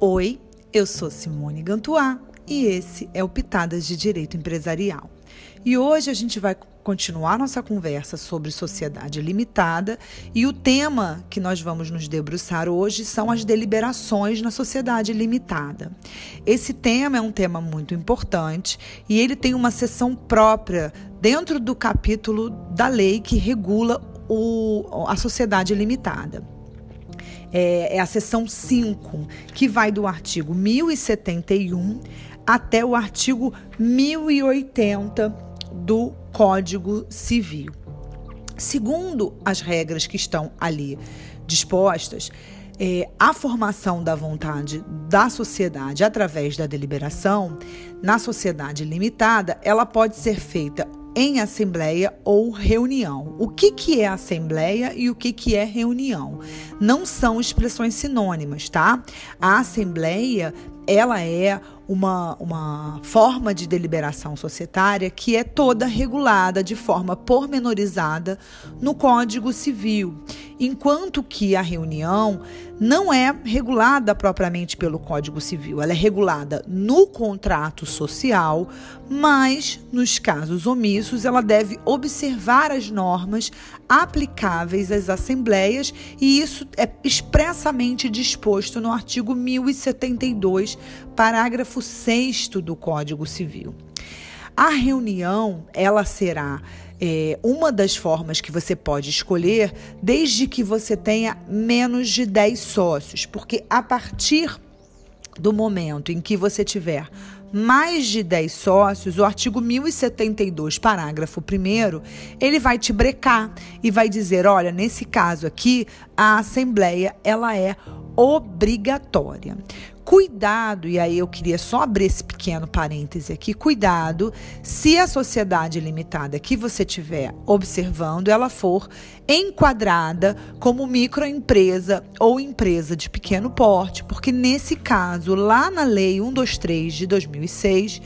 Oi, eu sou Simone Gantuá e esse é o Pitadas de Direito Empresarial. E hoje a gente vai continuar nossa conversa sobre sociedade limitada e o tema que nós vamos nos debruçar hoje são as deliberações na sociedade limitada. Esse tema é um tema muito importante e ele tem uma seção própria dentro do capítulo da lei que regula o, a sociedade limitada é, é a seção 5, que vai do artigo 1071 até o artigo 1080 do Código Civil. Segundo as regras que estão ali dispostas, é, a formação da vontade da sociedade através da deliberação, na sociedade limitada, ela pode ser feita em assembleia ou reunião. O que, que é assembleia e o que, que é reunião? Não são expressões sinônimas, tá? A assembleia ela é uma, uma forma de deliberação societária que é toda regulada de forma pormenorizada no Código Civil, enquanto que a reunião não é regulada propriamente pelo Código Civil, ela é regulada no contrato social, mas nos casos omissos ela deve observar as normas aplicáveis às assembleias e isso é expressamente disposto no artigo 1072 parágrafo 6 do Código Civil. A reunião, ela será é, uma das formas que você pode escolher, desde que você tenha menos de 10 sócios, porque a partir do momento em que você tiver mais de 10 sócios, o artigo 1072, parágrafo 1 ele vai te brecar e vai dizer, olha, nesse caso aqui, a assembleia ela é obrigatória. Cuidado, e aí eu queria só abrir esse pequeno parêntese aqui, cuidado se a sociedade limitada que você estiver observando, ela for enquadrada como microempresa ou empresa de pequeno porte, porque nesse caso, lá na lei 123 de 2006,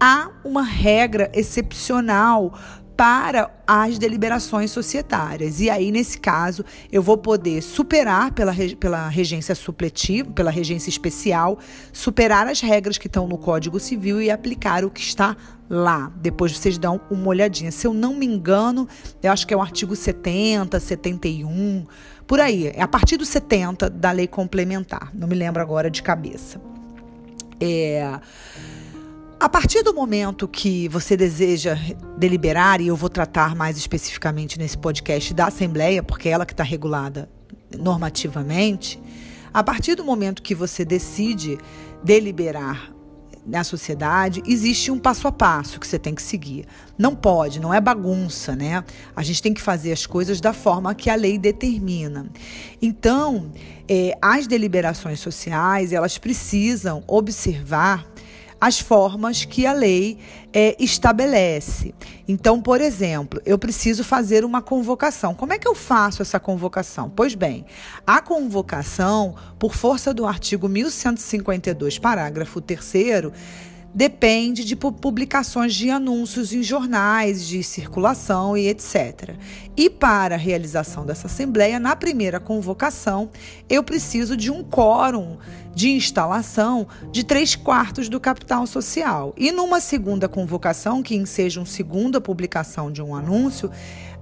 há uma regra excepcional para as deliberações societárias. E aí, nesse caso, eu vou poder superar pela, pela regência supletiva, pela regência especial, superar as regras que estão no Código Civil e aplicar o que está lá. Depois vocês dão uma olhadinha. Se eu não me engano, eu acho que é o artigo 70, 71, por aí. É a partir do 70 da lei complementar. Não me lembro agora de cabeça. É. A partir do momento que você deseja deliberar, e eu vou tratar mais especificamente nesse podcast da Assembleia, porque é ela que está regulada normativamente, a partir do momento que você decide deliberar na sociedade, existe um passo a passo que você tem que seguir. Não pode, não é bagunça, né? A gente tem que fazer as coisas da forma que a lei determina. Então, é, as deliberações sociais, elas precisam observar as formas que a lei é, estabelece. Então, por exemplo, eu preciso fazer uma convocação. Como é que eu faço essa convocação? Pois bem, a convocação, por força do artigo 1152, parágrafo 3 depende de publicações de anúncios em jornais de circulação e etc. E para a realização dessa assembleia, na primeira convocação, eu preciso de um quórum de instalação de três quartos do capital social. E numa segunda convocação, que enseja uma segunda publicação de um anúncio,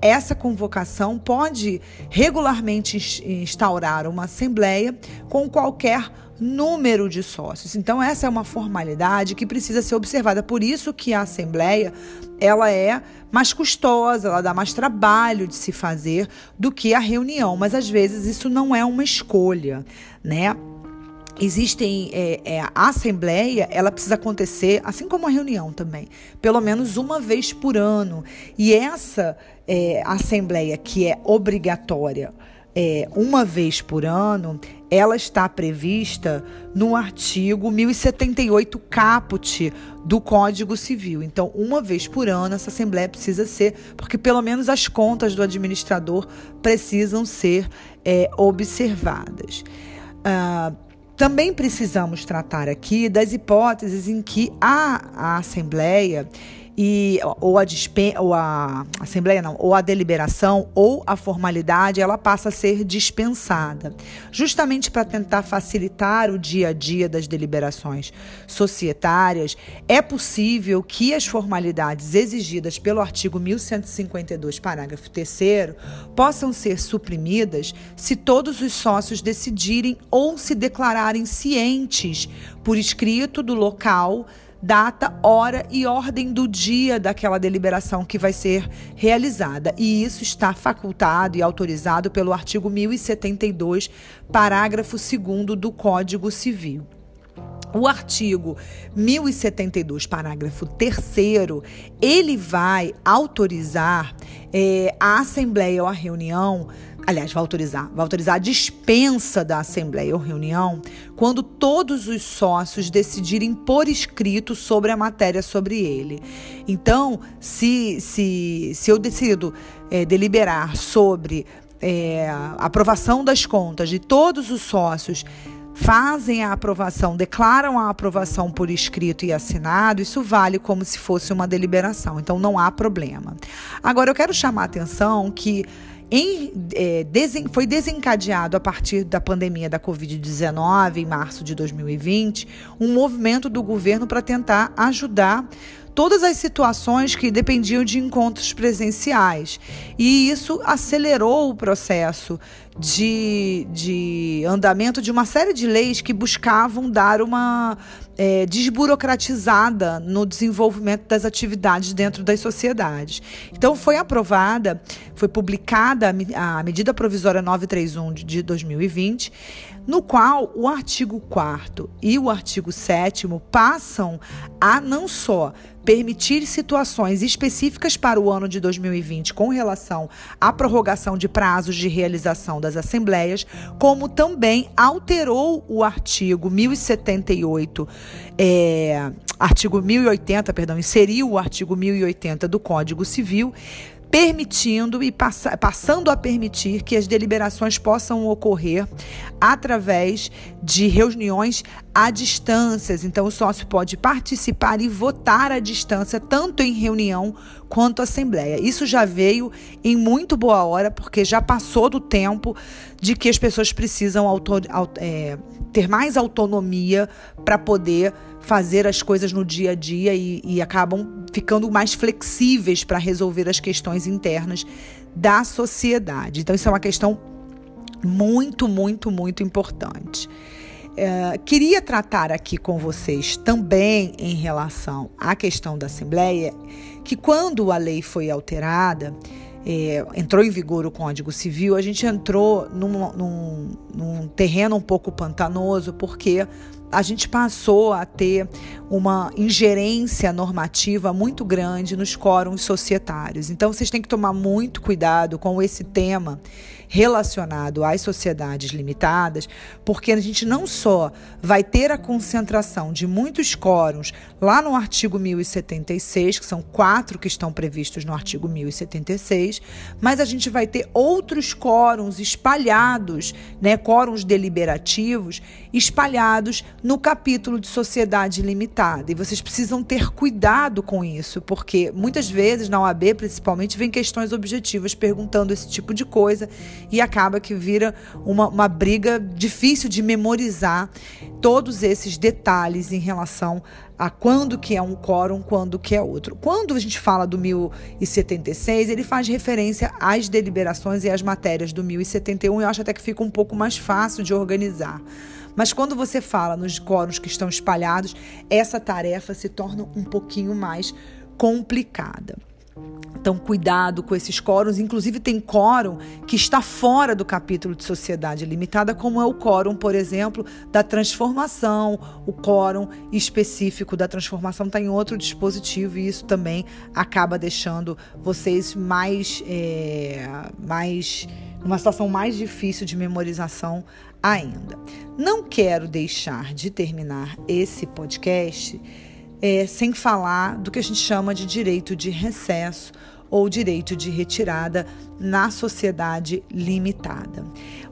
essa convocação pode regularmente instaurar uma assembleia com qualquer número de sócios. Então essa é uma formalidade que precisa ser observada. Por isso que a assembleia ela é mais custosa, ela dá mais trabalho de se fazer do que a reunião, mas às vezes isso não é uma escolha, né? existem é, é, a assembleia ela precisa acontecer assim como a reunião também pelo menos uma vez por ano e essa é, assembleia que é obrigatória é, uma vez por ano ela está prevista no artigo 1078 caput do Código Civil. Então, uma vez por ano, essa Assembleia precisa ser, porque pelo menos as contas do administrador precisam ser é, observadas. Ah, também precisamos tratar aqui das hipóteses em que a, a Assembleia e ou a dispen ou a assembleia não, ou a deliberação ou a formalidade, ela passa a ser dispensada, justamente para tentar facilitar o dia a dia das deliberações societárias. É possível que as formalidades exigidas pelo artigo 1152, parágrafo 3 possam ser suprimidas se todos os sócios decidirem ou se declararem cientes por escrito do local data, hora e ordem do dia daquela deliberação que vai ser realizada. E isso está facultado e autorizado pelo artigo 1072, parágrafo 2 do Código Civil. O artigo 1072, parágrafo 3, ele vai autorizar é, a Assembleia ou a reunião aliás, vai autorizar, vai autorizar a dispensa da assembleia ou reunião quando todos os sócios decidirem por escrito sobre a matéria sobre ele. Então, se, se, se eu decido é, deliberar sobre é, aprovação das contas de todos os sócios fazem a aprovação, declaram a aprovação por escrito e assinado, isso vale como se fosse uma deliberação, então não há problema. Agora, eu quero chamar a atenção que em, é, desen, foi desencadeado a partir da pandemia da Covid-19, em março de 2020, um movimento do governo para tentar ajudar todas as situações que dependiam de encontros presenciais. E isso acelerou o processo de, de andamento de uma série de leis que buscavam dar uma é, desburocratizada no desenvolvimento das atividades dentro das sociedades. Então, foi aprovada, foi publicada a medida provisória 931 de 2020 no qual o artigo 4 e o artigo 7 passam a não só permitir situações específicas para o ano de 2020 com relação à prorrogação de prazos de realização das assembleias, como também alterou o artigo 1078, é, artigo 1080, perdão, inseriu o artigo 1080 do Código Civil permitindo e passa, passando a permitir que as deliberações possam ocorrer através de reuniões à distância. Então, o sócio pode participar e votar à distância, tanto em reunião quanto assembleia. Isso já veio em muito boa hora, porque já passou do tempo de que as pessoas precisam é, ter mais autonomia para poder fazer as coisas no dia a dia e, e acabam ficando mais flexíveis para resolver as questões internas da sociedade. Então, isso é uma questão muito, muito, muito importante. É, queria tratar aqui com vocês também em relação à questão da Assembleia, que quando a lei foi alterada, é, entrou em vigor o Código Civil, a gente entrou num, num, num terreno um pouco pantanoso, porque a gente passou a ter uma ingerência normativa muito grande nos quóruns societários. Então, vocês têm que tomar muito cuidado com esse tema relacionado às sociedades limitadas, porque a gente não só vai ter a concentração de muitos quóruns lá no artigo 1076, que são quatro que estão previstos no artigo 1076, mas a gente vai ter outros quóruns espalhados, né, quóruns deliberativos espalhados no capítulo de sociedade limitada. E vocês precisam ter cuidado com isso, porque muitas vezes na OAB, principalmente, vem questões objetivas perguntando esse tipo de coisa e acaba que vira uma, uma briga difícil de memorizar todos esses detalhes em relação a quando que é um quórum, quando que é outro. Quando a gente fala do 1076, ele faz referência às deliberações e às matérias do 1071, eu acho até que fica um pouco mais fácil de organizar. Mas quando você fala nos quórums que estão espalhados, essa tarefa se torna um pouquinho mais complicada. Então, cuidado com esses quórums. Inclusive, tem quórum que está fora do capítulo de sociedade limitada, como é o quórum, por exemplo, da transformação. O quórum específico da transformação está em outro dispositivo e isso também acaba deixando vocês mais, é, mais uma situação mais difícil de memorização ainda. Não quero deixar de terminar esse podcast é, sem falar do que a gente chama de direito de recesso ou direito de retirada na sociedade limitada.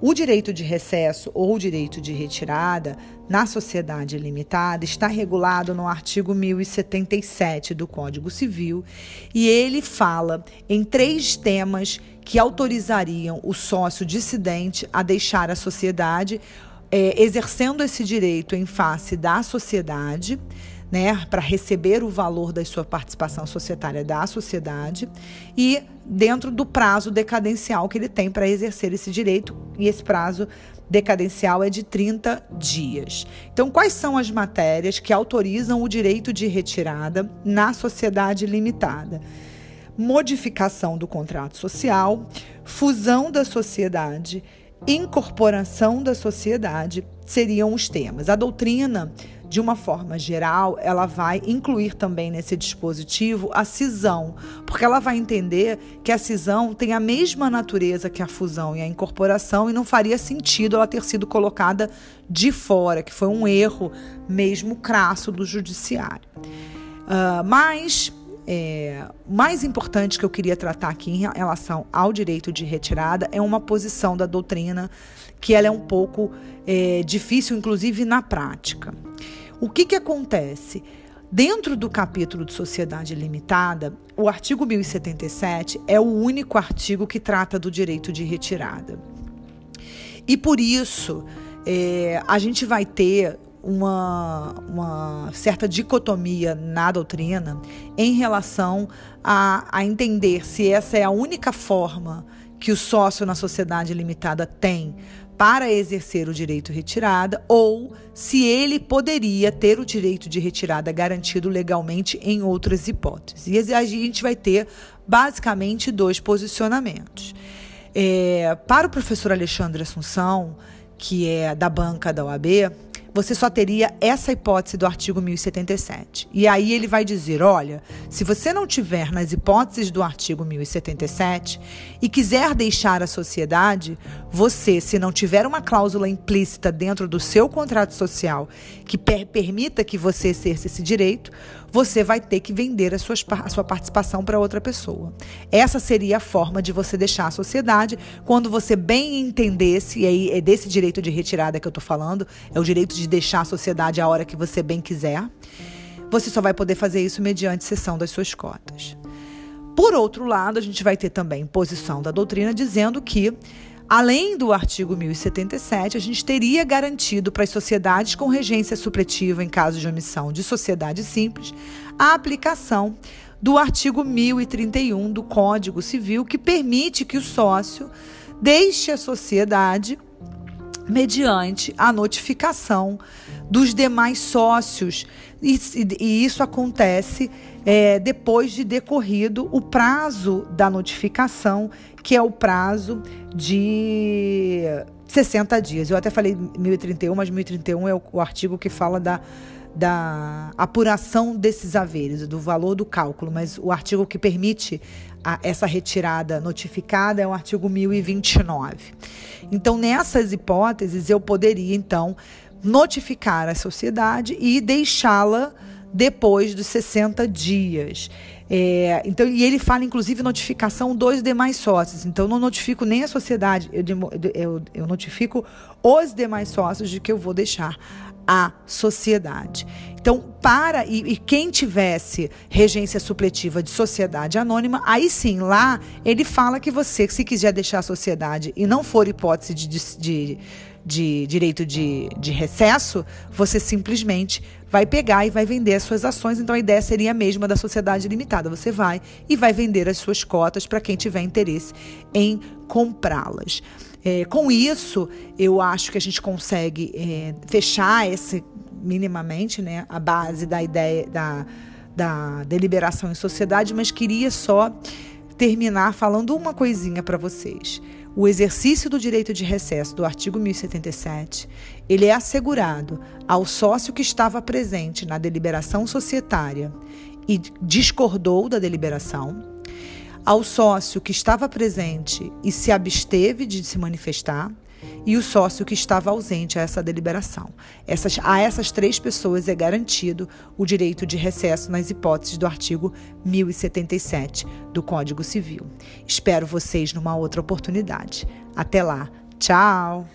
O direito de recesso ou direito de retirada na sociedade limitada está regulado no artigo 1077 do Código Civil e ele fala em três temas que autorizariam o sócio dissidente a deixar a sociedade, é, exercendo esse direito em face da sociedade né, para receber o valor da sua participação societária da sociedade e dentro do prazo decadencial que ele tem para exercer esse direito, e esse prazo decadencial é de 30 dias. Então, quais são as matérias que autorizam o direito de retirada na sociedade limitada? Modificação do contrato social, fusão da sociedade, incorporação da sociedade seriam os temas. A doutrina de uma forma geral, ela vai incluir também nesse dispositivo a cisão, porque ela vai entender que a cisão tem a mesma natureza que a fusão e a incorporação e não faria sentido ela ter sido colocada de fora, que foi um erro mesmo crasso do judiciário. Uh, mas é, mais importante que eu queria tratar aqui em relação ao direito de retirada é uma posição da doutrina que ela é um pouco é, difícil, inclusive na prática. O que, que acontece? Dentro do capítulo de sociedade limitada, o artigo 1077 é o único artigo que trata do direito de retirada. E por isso, é, a gente vai ter uma, uma, certa dicotomia na doutrina em relação a, a entender se essa é a única forma que o sócio na sociedade limitada tem para exercer o direito retirada ou se ele poderia ter o direito de retirada garantido legalmente em outras hipóteses. E a gente vai ter basicamente dois posicionamentos. É, para o professor Alexandre Assunção, que é da banca da OAB, você só teria essa hipótese do artigo 1077. E aí ele vai dizer: olha, se você não tiver nas hipóteses do artigo 1077 e quiser deixar a sociedade, você, se não tiver uma cláusula implícita dentro do seu contrato social que per permita que você exerça esse direito, você vai ter que vender a sua, a sua participação para outra pessoa. Essa seria a forma de você deixar a sociedade quando você bem entendesse, e aí é desse direito de retirada que eu estou falando, é o direito de deixar a sociedade a hora que você bem quiser. Você só vai poder fazer isso mediante cessão das suas cotas. Por outro lado, a gente vai ter também posição da doutrina dizendo que Além do artigo 1077, a gente teria garantido para as sociedades com regência supletiva em caso de omissão de sociedade simples a aplicação do artigo 1031 do Código Civil, que permite que o sócio deixe a sociedade mediante a notificação dos demais sócios. E, isso acontece é, depois de decorrido o prazo da notificação, que é o prazo de 60 dias. Eu até falei 1031, mas 1031 é o, o artigo que fala da, da apuração desses haveres, do valor do cálculo, mas o artigo que permite a, essa retirada notificada é o artigo 1029. Então, nessas hipóteses, eu poderia, então, notificar a sociedade e deixá-la depois dos 60 dias. É, então, e ele fala, inclusive, notificação dos demais sócios. Então, não notifico nem a sociedade, eu, eu, eu notifico os demais sócios de que eu vou deixar a sociedade. Então, para e, e, quem tivesse regência supletiva de sociedade anônima, aí sim, lá ele fala que você, se quiser deixar a sociedade e não for hipótese de, de, de, de direito de, de recesso, você simplesmente vai pegar e vai vender as suas ações. Então, a ideia seria a mesma da sociedade limitada. Você vai e vai vender as suas cotas para quem tiver interesse em comprá-las. É, com isso, eu acho que a gente consegue é, fechar esse minimamente, né, a base da ideia da, da deliberação em sociedade, mas queria só terminar falando uma coisinha para vocês. O exercício do direito de recesso do artigo 1077, ele é assegurado ao sócio que estava presente na deliberação societária e discordou da deliberação, ao sócio que estava presente e se absteve de se manifestar, e o sócio que estava ausente a essa deliberação. Essas, a essas três pessoas é garantido o direito de recesso nas hipóteses do artigo 1077 do Código Civil. Espero vocês numa outra oportunidade. Até lá. Tchau!